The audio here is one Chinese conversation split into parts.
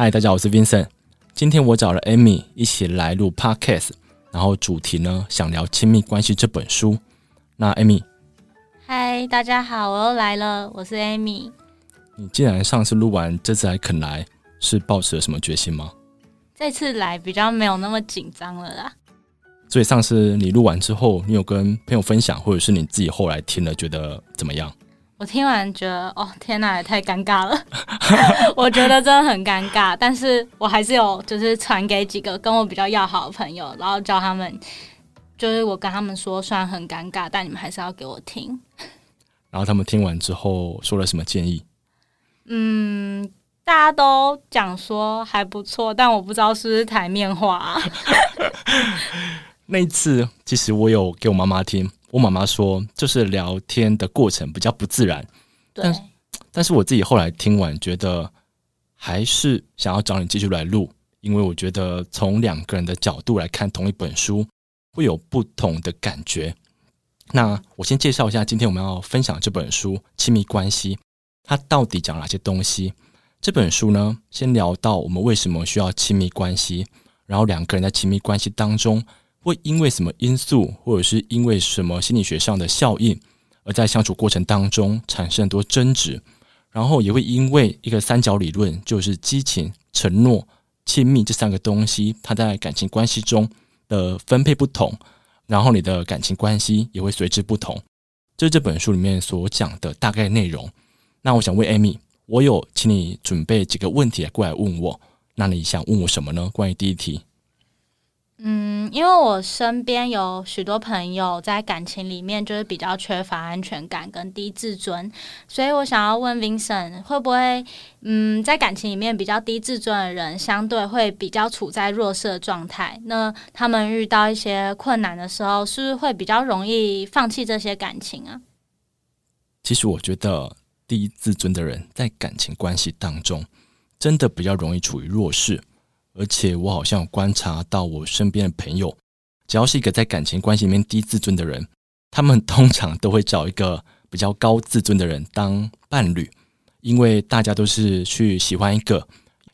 嗨，大家好，我是 Vincent。今天我找了 Amy 一起来录 Podcast，然后主题呢，想聊《亲密关系》这本书。那 Amy，嗨，大家好，我又来了，我是 Amy。你既然上次录完，这次还肯来，是抱持了什么决心吗？这次来比较没有那么紧张了啦。所以上次你录完之后，你有跟朋友分享，或者是你自己后来听了觉得怎么样？我听完觉得，哦，天哪，也太尴尬了！我觉得真的很尴尬，但是我还是有就是传给几个跟我比较要好的朋友，然后叫他们，就是我跟他们说，虽然很尴尬，但你们还是要给我听。然后他们听完之后说了什么建议？嗯，大家都讲说还不错，但我不知道是不是台面话啊。那一次，其实我有给我妈妈听。我妈妈说，就是聊天的过程比较不自然。对。但，但是我自己后来听完，觉得还是想要找你继续来录，因为我觉得从两个人的角度来看同一本书，会有不同的感觉。那我先介绍一下，今天我们要分享这本书《亲密关系》，它到底讲哪些东西？这本书呢，先聊到我们为什么需要亲密关系，然后两个人在亲密关系当中。会因为什么因素，或者是因为什么心理学上的效应，而在相处过程当中产生很多争执，然后也会因为一个三角理论，就是激情、承诺、亲密这三个东西，它在感情关系中的分配不同，然后你的感情关系也会随之不同。这是这本书里面所讲的大概内容。那我想问 Amy，我有请你准备几个问题来过来问我，那你想问我什么呢？关于第一题。嗯，因为我身边有许多朋友在感情里面就是比较缺乏安全感跟低自尊，所以我想要问 Vincent，会不会嗯，在感情里面比较低自尊的人，相对会比较处在弱势的状态？那他们遇到一些困难的时候，是不是会比较容易放弃这些感情啊？其实我觉得低自尊的人在感情关系当中，真的比较容易处于弱势。而且我好像观察到，我身边的朋友，只要是一个在感情关系里面低自尊的人，他们通常都会找一个比较高自尊的人当伴侣，因为大家都是去喜欢一个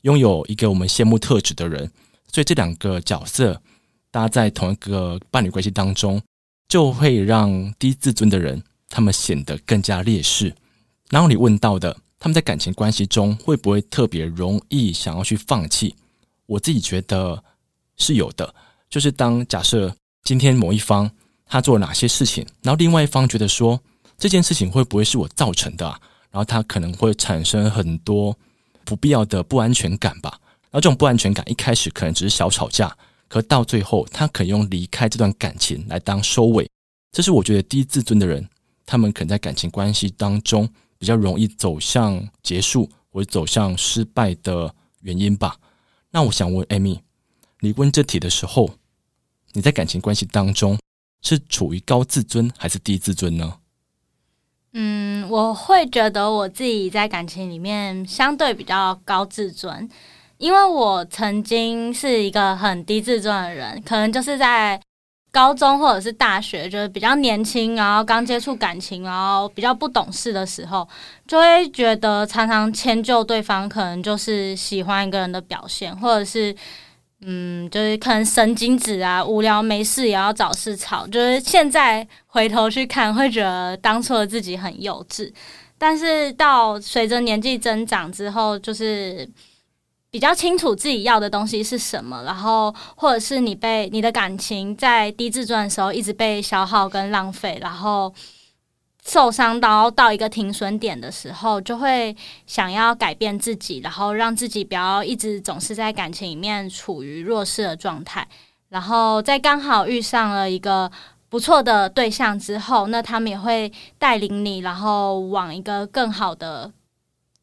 拥有一个我们羡慕特质的人，所以这两个角色搭在同一个伴侣关系当中，就会让低自尊的人他们显得更加劣势。然后你问到的，他们在感情关系中会不会特别容易想要去放弃？我自己觉得是有的，就是当假设今天某一方他做了哪些事情，然后另外一方觉得说这件事情会不会是我造成的啊？然后他可能会产生很多不必要的不安全感吧。然后这种不安全感一开始可能只是小吵架，可到最后他可以用离开这段感情来当收尾。这是我觉得低自尊的人，他们可能在感情关系当中比较容易走向结束或者走向失败的原因吧。那我想问艾米你问这题的时候，你在感情关系当中是处于高自尊还是低自尊呢？嗯，我会觉得我自己在感情里面相对比较高自尊，因为我曾经是一个很低自尊的人，可能就是在。高中或者是大学，就是比较年轻，然后刚接触感情，然后比较不懂事的时候，就会觉得常常迁就对方，可能就是喜欢一个人的表现，或者是嗯，就是可能神经质啊，无聊没事也要找事吵。就是现在回头去看，会觉得当初的自己很幼稚，但是到随着年纪增长之后，就是。比较清楚自己要的东西是什么，然后或者是你被你的感情在低自尊的时候一直被消耗跟浪费，然后受伤到到一个停损点的时候，就会想要改变自己，然后让自己不要一直总是在感情里面处于弱势的状态，然后在刚好遇上了一个不错的对象之后，那他们也会带领你，然后往一个更好的，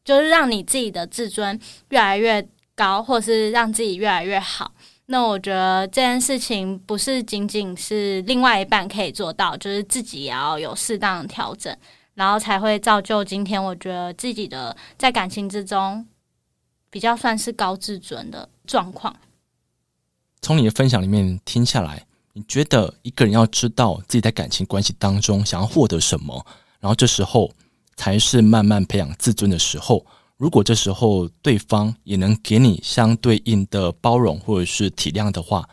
就是让你自己的自尊越来越。高，或是让自己越来越好。那我觉得这件事情不是仅仅是另外一半可以做到，就是自己也要有适当的调整，然后才会造就今天我觉得自己的在感情之中比较算是高自尊的状况。从你的分享里面听下来，你觉得一个人要知道自己在感情关系当中想要获得什么，然后这时候才是慢慢培养自尊的时候。如果这时候对方也能给你相对应的包容或者是体谅的话，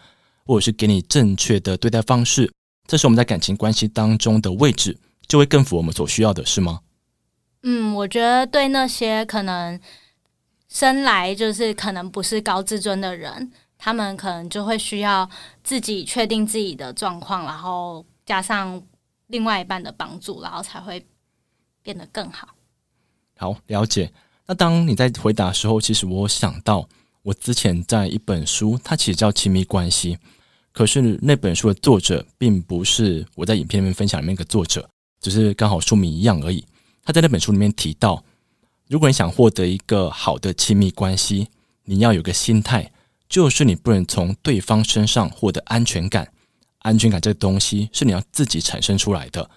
或者是给你正确的对待方式，这是我们在感情关系当中的位置就会更符合我们所需要的，是吗？嗯，我觉得对那些可能生来就是可能不是高自尊的人，他们可能就会需要自己确定自己的状况，然后加上另外一半的帮助，然后才会变得更好。好，了解。那当你在回答的时候，其实我想到我之前在一本书，它其实叫《亲密关系》，可是那本书的作者并不是我在影片里面分享里面一个作者，只是刚好书名一样而已。他在那本书里面提到，如果你想获得一个好的亲密关系，你要有个心态，就是你不能从对方身上获得安全感。安全感这个东西是你要自己产生出来的。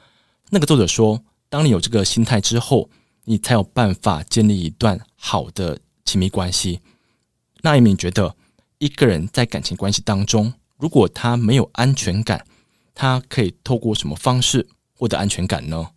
那个作者说，当你有这个心态之后，你才有办法建立一段好的亲密关系。那 Amy 觉得，一个人在感情关系当中，如果他没有安全感，他可以透过什么方式获得安全感呢？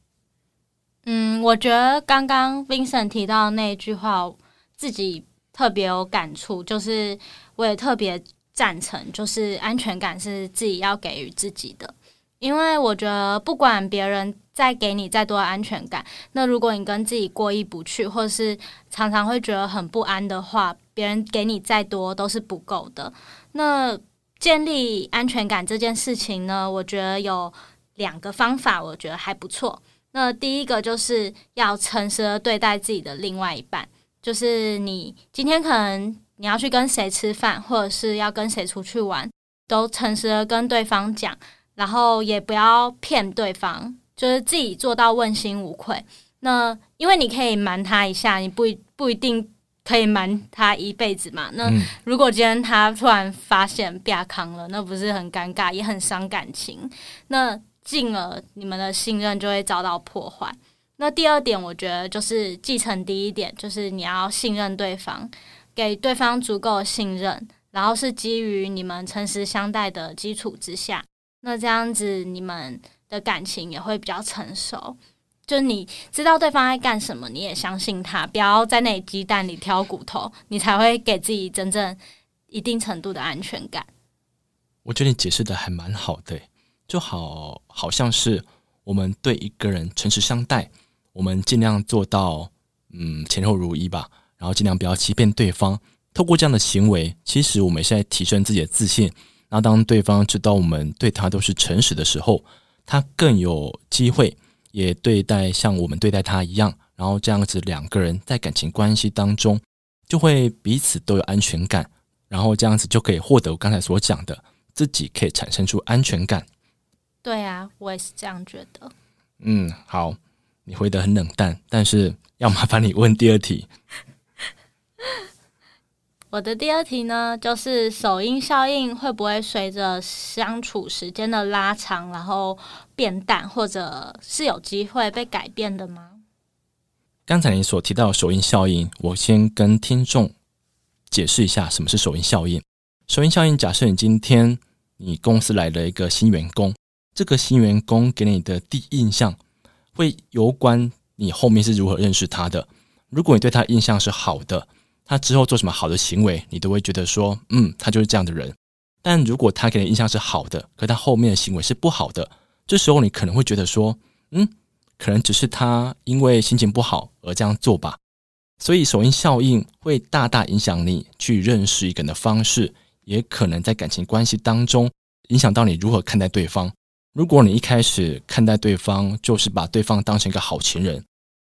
嗯，我觉得刚刚 Vincent 提到那句话，自己特别有感触，就是我也特别赞成，就是安全感是自己要给予自己的。因为我觉得，不管别人再给你再多安全感，那如果你跟自己过意不去，或者是常常会觉得很不安的话，别人给你再多都是不够的。那建立安全感这件事情呢，我觉得有两个方法，我觉得还不错。那第一个就是要诚实的对待自己的另外一半，就是你今天可能你要去跟谁吃饭，或者是要跟谁出去玩，都诚实的跟对方讲，然后也不要骗对方，就是自己做到问心无愧。那因为你可以瞒他一下，你不不一定可以瞒他一辈子嘛。那如果今天他突然发现变康了，那不是很尴尬，也很伤感情。那进而你们的信任就会遭到破坏。那第二点，我觉得就是继承第一点，就是你要信任对方，给对方足够的信任，然后是基于你们诚实相待的基础之下，那这样子你们的感情也会比较成熟。就你知道对方在干什么，你也相信他，不要在那里鸡蛋里挑骨头，你才会给自己真正一定程度的安全感。我觉得你解释的还蛮好的。就好，好像是我们对一个人诚实相待，我们尽量做到嗯前后如一吧，然后尽量不要欺骗对方。透过这样的行为，其实我们是在提升自己的自信。那当对方知道我们对他都是诚实的时候，他更有机会也对待像我们对待他一样。然后这样子两个人在感情关系当中就会彼此都有安全感，然后这样子就可以获得我刚才所讲的，自己可以产生出安全感。对啊，我也是这样觉得。嗯，好，你回得很冷淡，但是要麻烦你问第二题。我的第二题呢，就是首因效应会不会随着相处时间的拉长，然后变淡，或者是有机会被改变的吗？刚才你所提到的首因效应，我先跟听众解释一下什么是首因效应。首因效应，假设你今天你公司来了一个新员工。这个新员工给你的第一印象，会有关你后面是如何认识他的。如果你对他印象是好的，他之后做什么好的行为，你都会觉得说，嗯，他就是这样的人。但如果他给你印象是好的，可他后面的行为是不好的，这时候你可能会觉得说，嗯，可能只是他因为心情不好而这样做吧。所以首因效应会大大影响你去认识一个人的方式，也可能在感情关系当中影响到你如何看待对方。如果你一开始看待对方就是把对方当成一个好情人，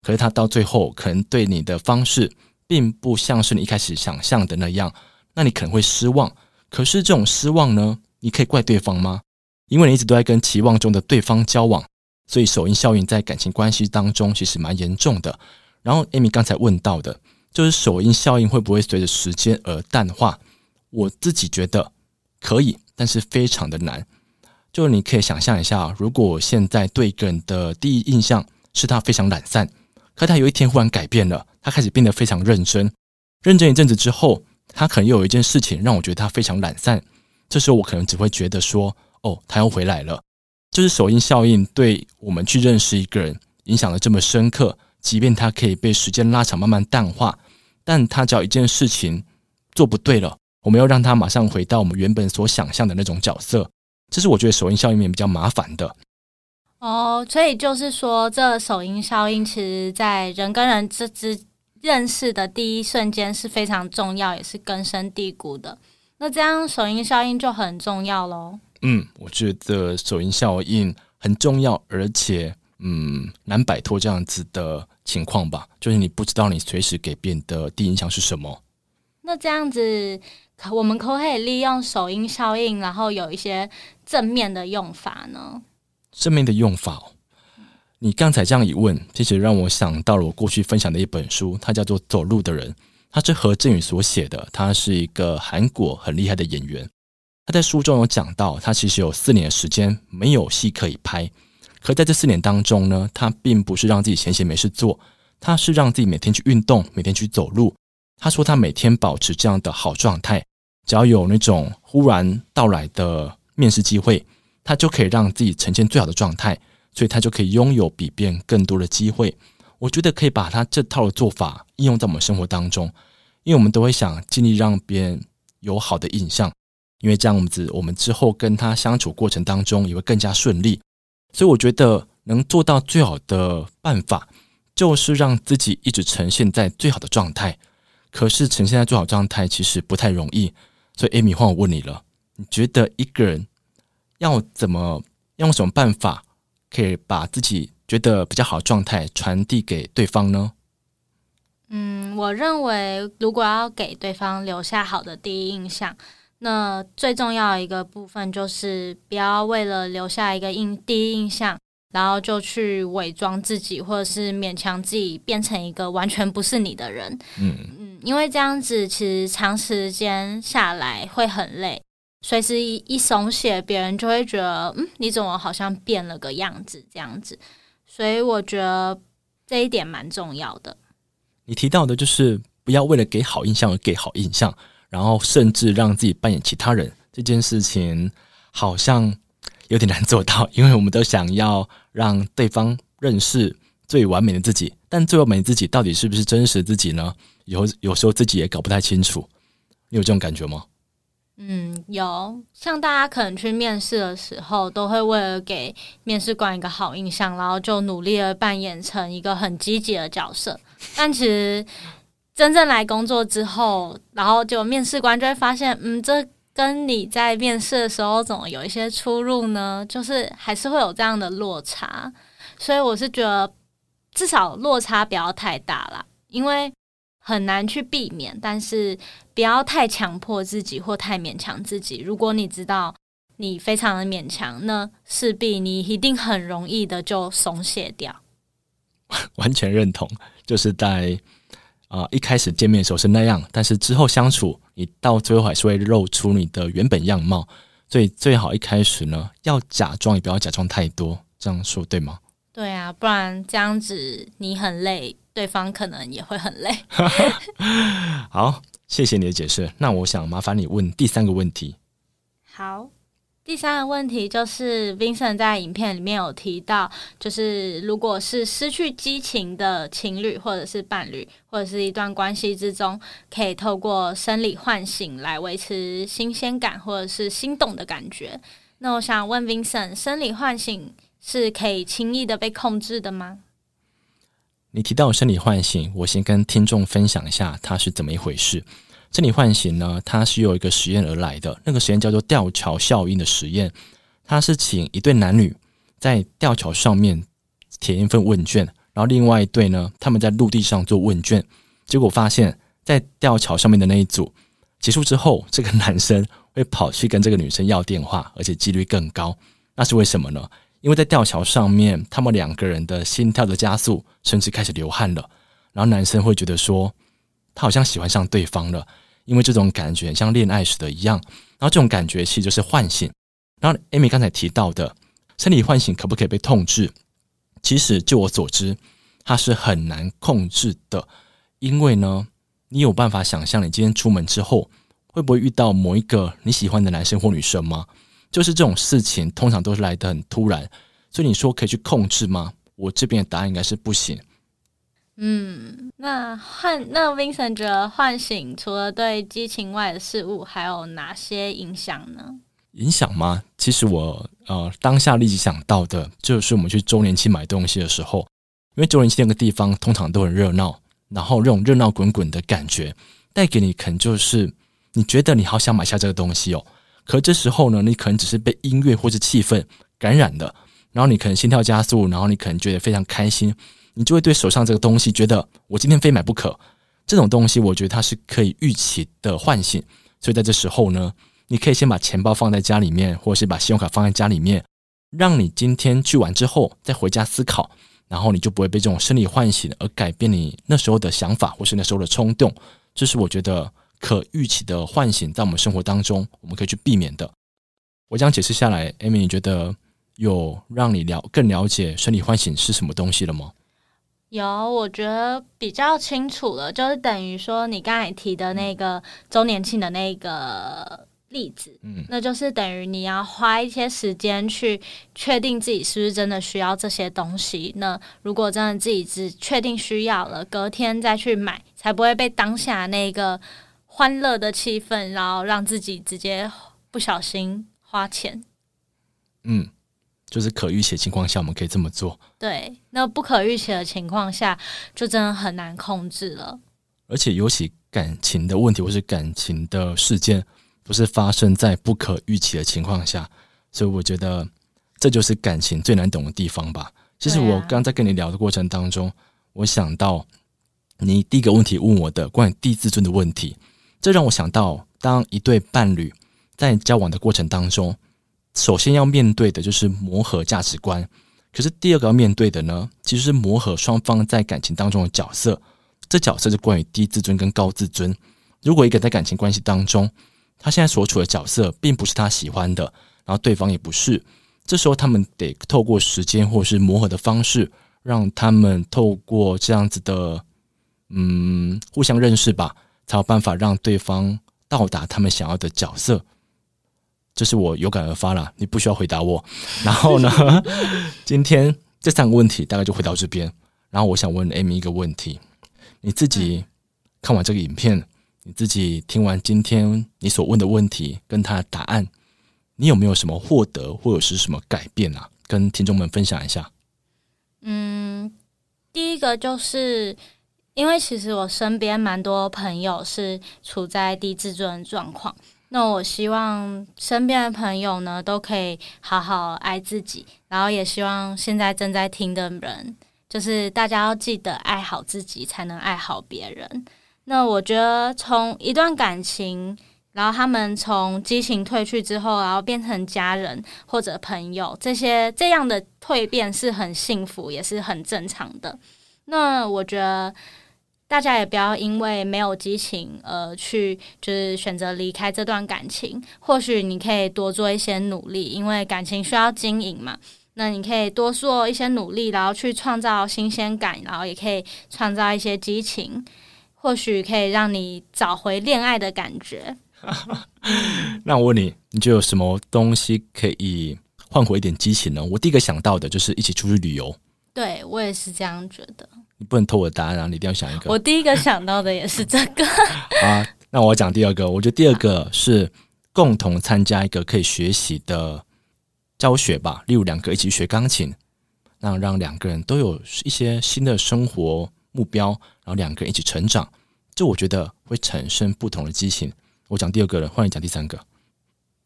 可是他到最后可能对你的方式并不像是你一开始想象的那样，那你可能会失望。可是这种失望呢，你可以怪对方吗？因为你一直都在跟期望中的对方交往，所以首因效应在感情关系当中其实蛮严重的。然后 Amy 刚才问到的，就是首因效应会不会随着时间而淡化？我自己觉得可以，但是非常的难。就你可以想象一下，如果我现在对一个人的第一印象是他非常懒散，可他有一天忽然改变了，他开始变得非常认真，认真一阵子之后，他可能又有一件事情让我觉得他非常懒散，这时候我可能只会觉得说，哦，他又回来了。就是首因效应对我们去认识一个人影响的这么深刻，即便他可以被时间拉长慢慢淡化，但他只要一件事情做不对了，我们要让他马上回到我们原本所想象的那种角色，这是我觉得首因效应里面比较麻烦的。哦，所以就是说，这首因效应其实在人跟人之之认识的第一瞬间是非常重要，也是根深蒂固的。那这样首因效应就很重要喽。嗯，我觉得首因效应很重要，而且嗯难摆脱这样子的情况吧，就是你不知道你随时给别人的第一印象是什么。那这样子，我们可不可以利用首因效应，然后有一些正面的用法呢？正面的用法哦，你刚才这样一问，其实让我想到了我过去分享的一本书，它叫做《走路的人》，它是何振宇所写的，他是一个韩国很厉害的演员。他在书中有讲到，他其实有四年的时间没有戏可以拍，可在这四年当中呢，他并不是让自己闲闲没事做，他是让自己每天去运动，每天去走路。他说他每天保持这样的好状态，只要有那种忽然到来的面试机会。他就可以让自己呈现最好的状态，所以他就可以拥有比别人更多的机会。我觉得可以把他这套的做法应用在我们生活当中，因为我们都会想尽力让别人有好的印象，因为这样子我们之后跟他相处过程当中也会更加顺利。所以我觉得能做到最好的办法，就是让自己一直呈现在最好的状态。可是呈现在最好状态其实不太容易，所以艾米换我问你了，你觉得一个人？要怎么用什么办法可以把自己觉得比较好的状态传递给对方呢？嗯，我认为如果要给对方留下好的第一印象，那最重要一个部分就是不要为了留下一个印第一印象，然后就去伪装自己，或者是勉强自己变成一个完全不是你的人。嗯嗯，因为这样子其实长时间下来会很累。随时一一松懈，别人就会觉得，嗯，你怎么好像变了个样子这样子。所以我觉得这一点蛮重要的。你提到的就是不要为了给好印象而给好印象，然后甚至让自己扮演其他人这件事情，好像有点难做到，因为我们都想要让对方认识最完美的自己，但最完美的自己到底是不是真实自己呢？有有时候自己也搞不太清楚。你有这种感觉吗？嗯，有像大家可能去面试的时候，都会为了给面试官一个好印象，然后就努力的扮演成一个很积极的角色。但其实真正来工作之后，然后就面试官就会发现，嗯，这跟你在面试的时候怎么有一些出入呢？就是还是会有这样的落差。所以我是觉得，至少落差不要太大啦，因为。很难去避免，但是不要太强迫自己或太勉强自己。如果你知道你非常的勉强，那势必你一定很容易的就松懈掉。完全认同，就是在啊、呃、一开始见面的时候是那样，但是之后相处，你到最后还是会露出你的原本样貌。所以最好一开始呢，要假装也不要假装太多。这样说对吗？对啊，不然这样子你很累。对方可能也会很累。好，谢谢你的解释。那我想麻烦你问第三个问题。好，第三个问题就是 Vincent 在影片里面有提到，就是如果是失去激情的情侣，或者是伴侣，或者是一段关系之中，可以透过生理唤醒来维持新鲜感或者是心动的感觉。那我想问 Vincent，生理唤醒是可以轻易的被控制的吗？你提到生理唤醒，我先跟听众分享一下它是怎么一回事。生理唤醒呢，它是由一个实验而来的，那个实验叫做吊桥效应的实验。它是请一对男女在吊桥上面填一份问卷，然后另外一对呢，他们在陆地上做问卷。结果发现，在吊桥上面的那一组结束之后，这个男生会跑去跟这个女生要电话，而且几率更高。那是为什么呢？因为在吊桥上面，他们两个人的心跳的加速，甚至开始流汗了。然后男生会觉得说，他好像喜欢上对方了，因为这种感觉像恋爱时的一样。然后这种感觉其实就是唤醒。然后 Amy 刚才提到的生理唤醒可不可以被控制？其实就我所知，它是很难控制的。因为呢，你有办法想象你今天出门之后，会不会遇到某一个你喜欢的男生或女生吗？就是这种事情，通常都是来得很突然，所以你说可以去控制吗？我这边的答案应该是不行。嗯，那唤那 Vincent 觉得唤醒除了对激情外的事物，还有哪些影响呢？影响吗？其实我呃当下立即想到的就是我们去周年庆买东西的时候，因为周年庆那个地方通常都很热闹，然后这种热闹滚滚的感觉带给你，可能就是你觉得你好想买下这个东西哦。可这时候呢，你可能只是被音乐或者气氛感染的，然后你可能心跳加速，然后你可能觉得非常开心，你就会对手上这个东西觉得我今天非买不可。这种东西我觉得它是可以预期的唤醒，所以在这时候呢。你可以先把钱包放在家里面，或者是把信用卡放在家里面，让你今天去完之后再回家思考，然后你就不会被这种生理唤醒而改变你那时候的想法，或是那时候的冲动。这是我觉得可预期的唤醒，在我们生活当中我们可以去避免的。我这样解释下来，Amy，你觉得有让你了更了解生理唤醒是什么东西了吗？有，我觉得比较清楚了，就是等于说你刚才提的那个周年庆的那个。例子，嗯，那就是等于你要花一些时间去确定自己是不是真的需要这些东西。那如果真的自己只确定需要了，隔天再去买，才不会被当下那个欢乐的气氛，然后让自己直接不小心花钱。嗯，就是可预期的情况下，我们可以这么做。对，那不可预期的情况下，就真的很难控制了。而且，尤其感情的问题或是感情的事件。不是发生在不可预期的情况下，所以我觉得这就是感情最难懂的地方吧。其实我刚在跟你聊的过程当中，我想到你第一个问题问我的关于低自尊的问题，这让我想到，当一对伴侣在交往的过程当中，首先要面对的就是磨合价值观，可是第二个要面对的呢，其实是磨合双方在感情当中的角色。这角色是关于低自尊跟高自尊。如果一个在感情关系当中，他现在所处的角色并不是他喜欢的，然后对方也不是。这时候他们得透过时间或者是磨合的方式，让他们透过这样子的，嗯，互相认识吧，才有办法让对方到达他们想要的角色。这是我有感而发啦，你不需要回答我。然后呢，今天这三个问题大概就回到这边。然后我想问 Amy 一个问题：你自己看完这个影片。你自己听完今天你所问的问题跟他的答案，你有没有什么获得或者是什么改变啊？跟听众们分享一下。嗯，第一个就是因为其实我身边蛮多朋友是处在低自尊状况，那我希望身边的朋友呢都可以好好爱自己，然后也希望现在正在听的人，就是大家要记得爱好自己，才能爱好别人。那我觉得，从一段感情，然后他们从激情褪去之后，然后变成家人或者朋友，这些这样的蜕变是很幸福，也是很正常的。那我觉得大家也不要因为没有激情而去就是选择离开这段感情。或许你可以多做一些努力，因为感情需要经营嘛。那你可以多做一些努力，然后去创造新鲜感，然后也可以创造一些激情。或许可以让你找回恋爱的感觉。那我问你，你就有什么东西可以换回一点激情呢？我第一个想到的就是一起出去旅游。对，我也是这样觉得。你不能偷我的答案啊！你一定要想一个。我第一个想到的也是这个。啊，那我讲第二个。我觉得第二个是共同参加一个可以学习的教学吧，例如两个一起学钢琴，那让两个人都有一些新的生活目标，然后两个人一起成长，这我觉得会产生不同的激情。我讲第二个了，换你讲第三个。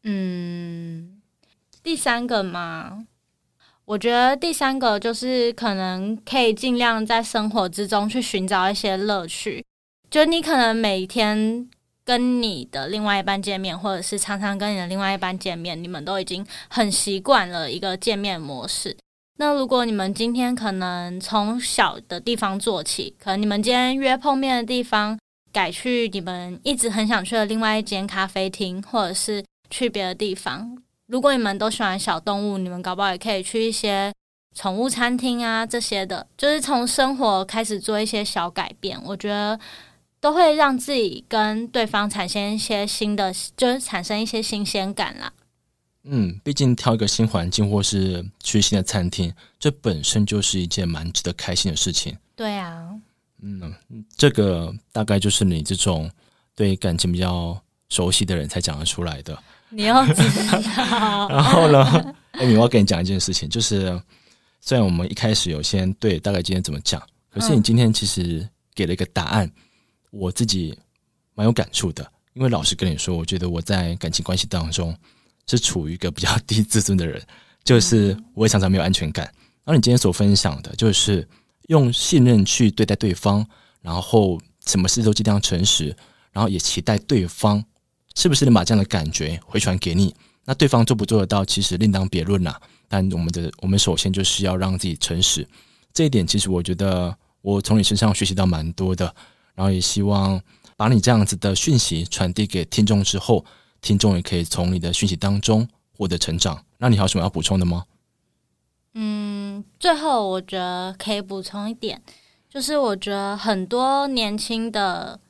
嗯，第三个嘛，我觉得第三个就是可能可以尽量在生活之中去寻找一些乐趣。就你可能每天跟你的另外一半见面，或者是常常跟你的另外一半见面，你们都已经很习惯了一个见面模式。那如果你们今天可能从小的地方做起，可能你们今天约碰面的地方改去你们一直很想去的另外一间咖啡厅，或者是去别的地方。如果你们都喜欢小动物，你们搞不好也可以去一些宠物餐厅啊，这些的，就是从生活开始做一些小改变，我觉得都会让自己跟对方产生一些新的，就是产生一些新鲜感啦。嗯，毕竟挑一个新环境，或是去新的餐厅，这本身就是一件蛮值得开心的事情。对啊，嗯，这个大概就是你这种对感情比较熟悉的人才讲得出来的。你要知道。然后呢，艾 米，我要跟你讲一件事情，就是虽然我们一开始有先对大概今天怎么讲，可是你今天其实给了一个答案，嗯、我自己蛮有感触的。因为老实跟你说，我觉得我在感情关系当中是处于一个比较低自尊的人，就是我也常常没有安全感。然后你今天所分享的，就是用信任去对待对方，然后什么事都尽量诚实，然后也期待对方是不是能把这样的感觉回传给你。那对方做不做得到，其实另当别论啦。但我们的我们首先就是要让自己诚实，这一点其实我觉得我从你身上学习到蛮多的，然后也希望。把你这样子的讯息传递给听众之后，听众也可以从你的讯息当中获得成长。那你还有什么要补充的吗？嗯，最后我觉得可以补充一点，就是我觉得很多年轻的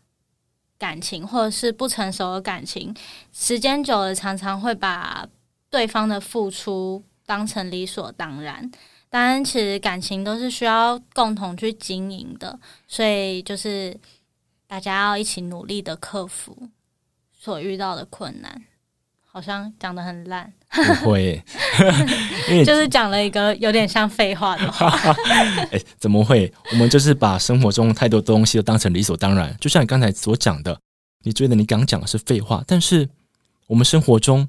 感情或者是不成熟的感情，时间久了常常会把对方的付出当成理所当然。当然，其实感情都是需要共同去经营的，所以就是。大家要一起努力的克服所遇到的困难，好像讲的很烂，不会，就是讲了一个有点像废话的话。哎，怎么会？我们就是把生活中太多东西都当成理所当然，就像你刚才所讲的，你觉得你刚讲的是废话，但是我们生活中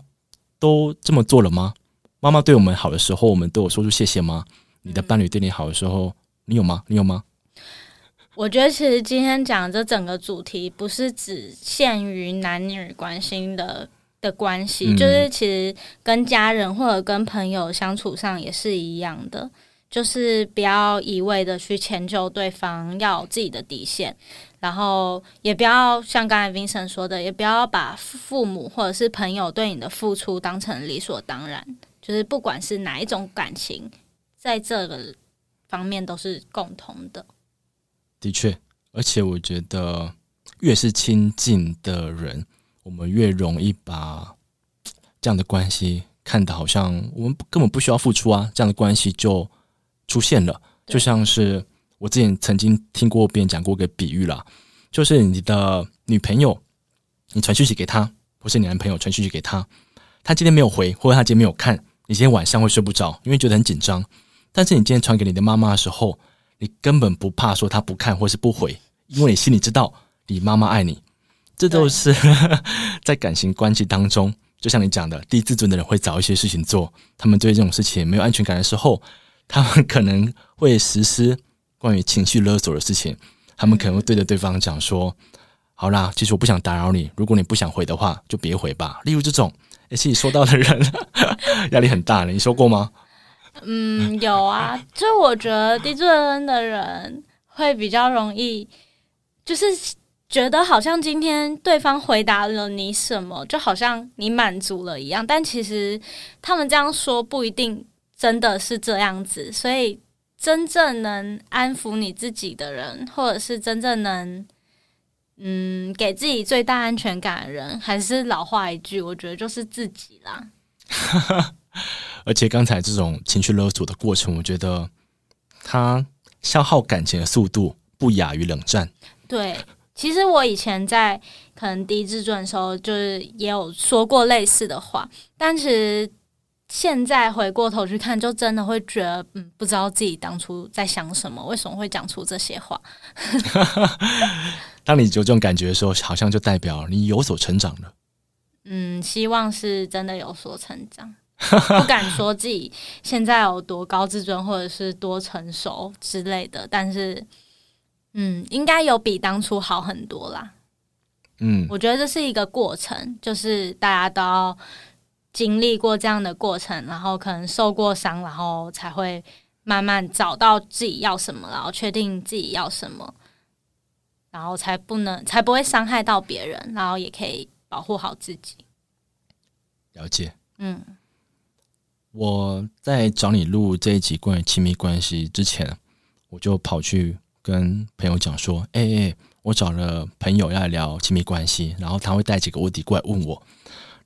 都这么做了吗？妈妈对我们好的时候，我们都有说出谢谢吗？你的伴侣对你好的时候，你有吗？你有吗？我觉得其实今天讲这整个主题不是只限于男女关心的的关系，嗯、就是其实跟家人或者跟朋友相处上也是一样的，就是不要一味的去迁就对方，要有自己的底线，然后也不要像刚才 Vincent 说的，也不要把父母或者是朋友对你的付出当成理所当然，就是不管是哪一种感情，在这个方面都是共同的。的确，而且我觉得越是亲近的人，我们越容易把这样的关系看得好像我们根本不需要付出啊，这样的关系就出现了。就像是我之前曾经听过别人讲过一个比喻啦，就是你的女朋友，你传讯息给她，或是你男朋友传讯息给她，她今天没有回，或者她今天没有看，你今天晚上会睡不着，因为觉得很紧张。但是你今天传给你的妈妈的时候，你根本不怕说她不看或是不回，因为你心里知道你妈妈爱你。这都是 在感情关系当中，就像你讲的，低自尊的人会找一些事情做。他们对这种事情没有安全感的时候，他们可能会实施关于情绪勒索的事情。他们可能会对着对方讲说：“好啦，其实我不想打扰你，如果你不想回的话，就别回吧。”例如这种，而且说到的人 压力很大了。你说过吗？嗯，有啊，就我觉得低自尊的人会比较容易，就是觉得好像今天对方回答了你什么，就好像你满足了一样，但其实他们这样说不一定真的是这样子，所以真正能安抚你自己的人，或者是真正能嗯给自己最大安全感的人，还是老话一句，我觉得就是自己啦。而且刚才这种情绪勒索的过程，我觉得它消耗感情的速度不亚于冷战。对，其实我以前在可能低自尊的时候，就是也有说过类似的话，但其实现在回过头去看，就真的会觉得，嗯，不知道自己当初在想什么，为什么会讲出这些话。当你有这种感觉的时候，好像就代表你有所成长了。嗯，希望是真的有所成长。不敢说自己现在有多高自尊，或者是多成熟之类的，但是，嗯，应该有比当初好很多啦。嗯，我觉得这是一个过程，就是大家都要经历过这样的过程，然后可能受过伤，然后才会慢慢找到自己要什么，然后确定自己要什么，然后才不能才不会伤害到别人，然后也可以保护好自己。了解，嗯。我在找你录这一集关于亲密关系之前，我就跑去跟朋友讲说哎诶我找了朋友要来聊亲密关系然后他会带几个卧底过来问我。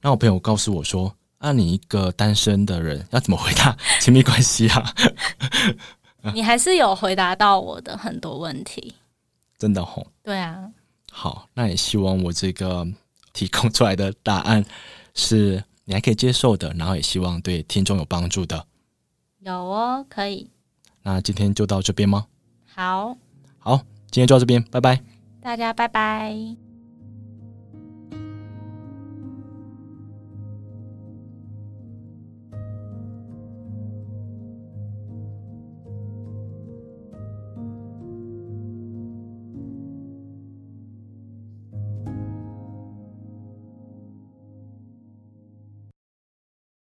那我朋友告诉我说那你一个单身的人要怎么回答亲密关系啊？你还是有回答到我的很多问题。真的吼对啊。好那也希望我这个提供出来的答案是你还可以接受的然后也希望对听众有帮助的。有哦可以。那今天就到这边吗？好。好今天就到这边拜拜。大家拜拜。